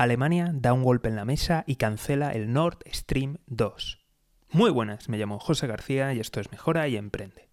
Alemania da un golpe en la mesa y cancela el Nord Stream 2. Muy buenas, me llamo José García y esto es Mejora y Emprende.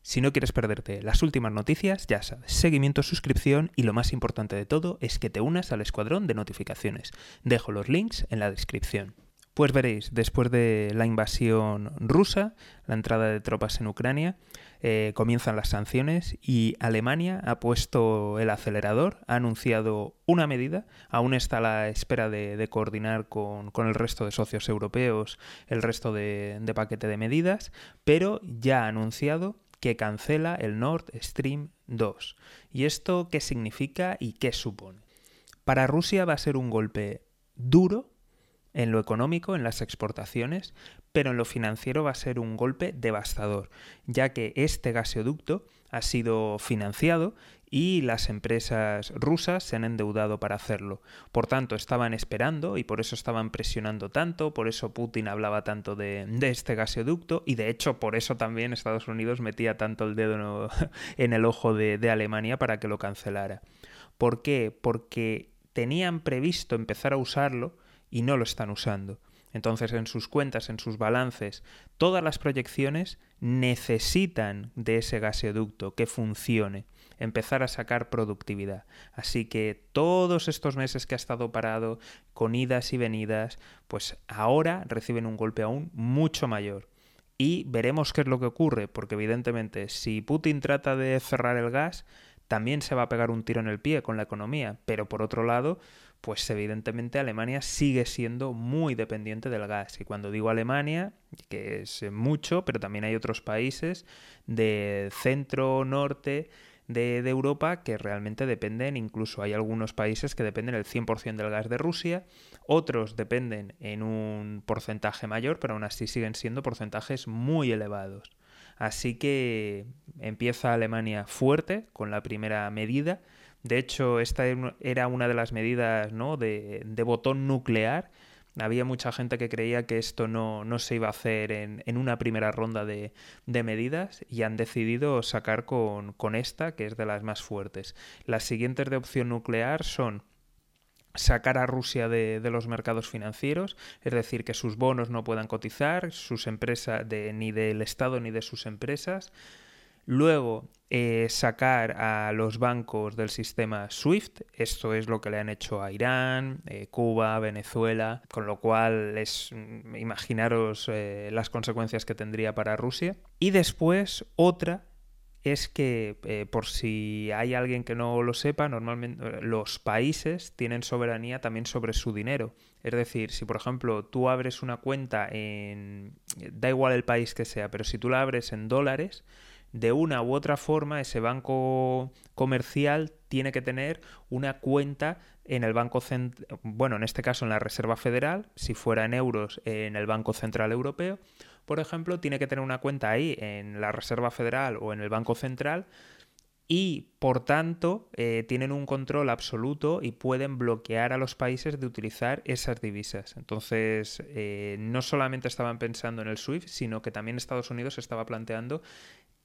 Si no quieres perderte las últimas noticias, ya sabes, seguimiento, suscripción y lo más importante de todo es que te unas al escuadrón de notificaciones. Dejo los links en la descripción. Pues veréis, después de la invasión rusa, la entrada de tropas en Ucrania, eh, comienzan las sanciones y Alemania ha puesto el acelerador, ha anunciado una medida, aún está a la espera de, coordinar con, el resto de socios europeos el resto de, de paquete de medidas, pero ya ha anunciado que cancela el Nord Stream 2. ¿Y esto qué significa y qué supone? Para Rusia va a ser un golpe duro en lo económico, en las exportaciones, pero en lo financiero va a ser un golpe devastador, ya que este gasoducto ha sido financiado y las empresas rusas se han endeudado para hacerlo. Por tanto, estaban esperando y por eso estaban presionando tanto, por eso Putin hablaba tanto de, este gasoducto y de hecho por eso también Estados Unidos metía tanto el dedo en el ojo de, de Alemania para que lo cancelara. ¿Por qué? Porque tenían previsto empezar a usarlo, y no lo están usando. Entonces en sus cuentas, en sus balances, todas las proyecciones necesitan de ese gasoducto que funcione, empezar a sacar productividad. Así que todos estos meses que ha estado parado, con idas y venidas, pues ahora reciben un golpe aún mucho mayor. Y veremos qué es lo que ocurre, porque evidentemente si Putin trata de cerrar el gas, también se va a pegar un tiro en el pie con la economía, pero por otro lado, pues evidentemente Alemania sigue siendo muy dependiente del gas. Y cuando digo Alemania, que es mucho, pero también hay otros países de centro, norte, de, Europa que realmente dependen, incluso hay algunos países que dependen el 100% del gas de Rusia, otros dependen en un porcentaje mayor, pero aún así siguen siendo porcentajes muy elevados. Así que empieza Alemania fuerte con la primera medida de hecho, esta era una de las medidas de, botón nuclear. Había mucha gente que creía que esto no, se iba a hacer en, una primera ronda de, medidas y han decidido sacar con, esta, que es de las más fuertes. Las siguientes de opción nuclear son sacar a Rusia de, los mercados financieros, es decir, que sus bonos no puedan cotizar, sus empresas, ni del Estado ni de sus empresas, Luego, eh, sacar a los bancos del sistema SWIFT, esto es lo que le han hecho a Irán, eh, Cuba, Venezuela, con lo cual es mm, imaginaros eh, las consecuencias que tendría para Rusia. Y después otra es que, por si hay alguien que no lo sepa, normalmente los países tienen soberanía también sobre su dinero. Es decir, si por ejemplo tú abres una cuenta en... da igual el país que sea, pero si tú la abres en dólares, de una u otra forma ese banco comercial tiene que tener una cuenta en el Banco Central, bueno, en este caso en la Reserva Federal, si fuera en euros en el Banco Central Europeo, por ejemplo, tiene que tener una cuenta ahí en la Reserva Federal o en el Banco Central y por tanto eh, tienen un control absoluto y pueden bloquear a los países de utilizar esas divisas. Entonces, eh, no solamente estaban pensando en el SWIFT, sino que también Estados Unidos estaba planteando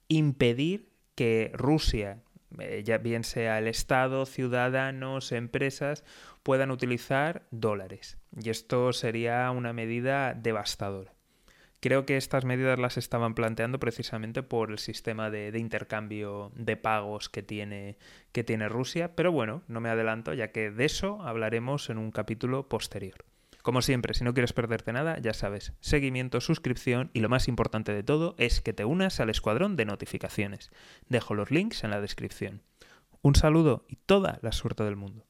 impedir que Rusia, eh, ya bien sea el Estado, ciudadanos, empresas, puedan utilizar dólares. Y esto sería una medida devastadora. Creo que estas medidas las estaban planteando precisamente por el sistema de, intercambio de pagos que tiene, que tiene Rusia, pero bueno, no me adelanto ya que de eso hablaremos en un capítulo posterior. Como siempre, si no quieres perderte nada, ya sabes, seguimiento, suscripción y lo más importante de todo es que te unas al escuadrón de notificaciones. Dejo los links en la descripción. Un saludo y toda la suerte del mundo.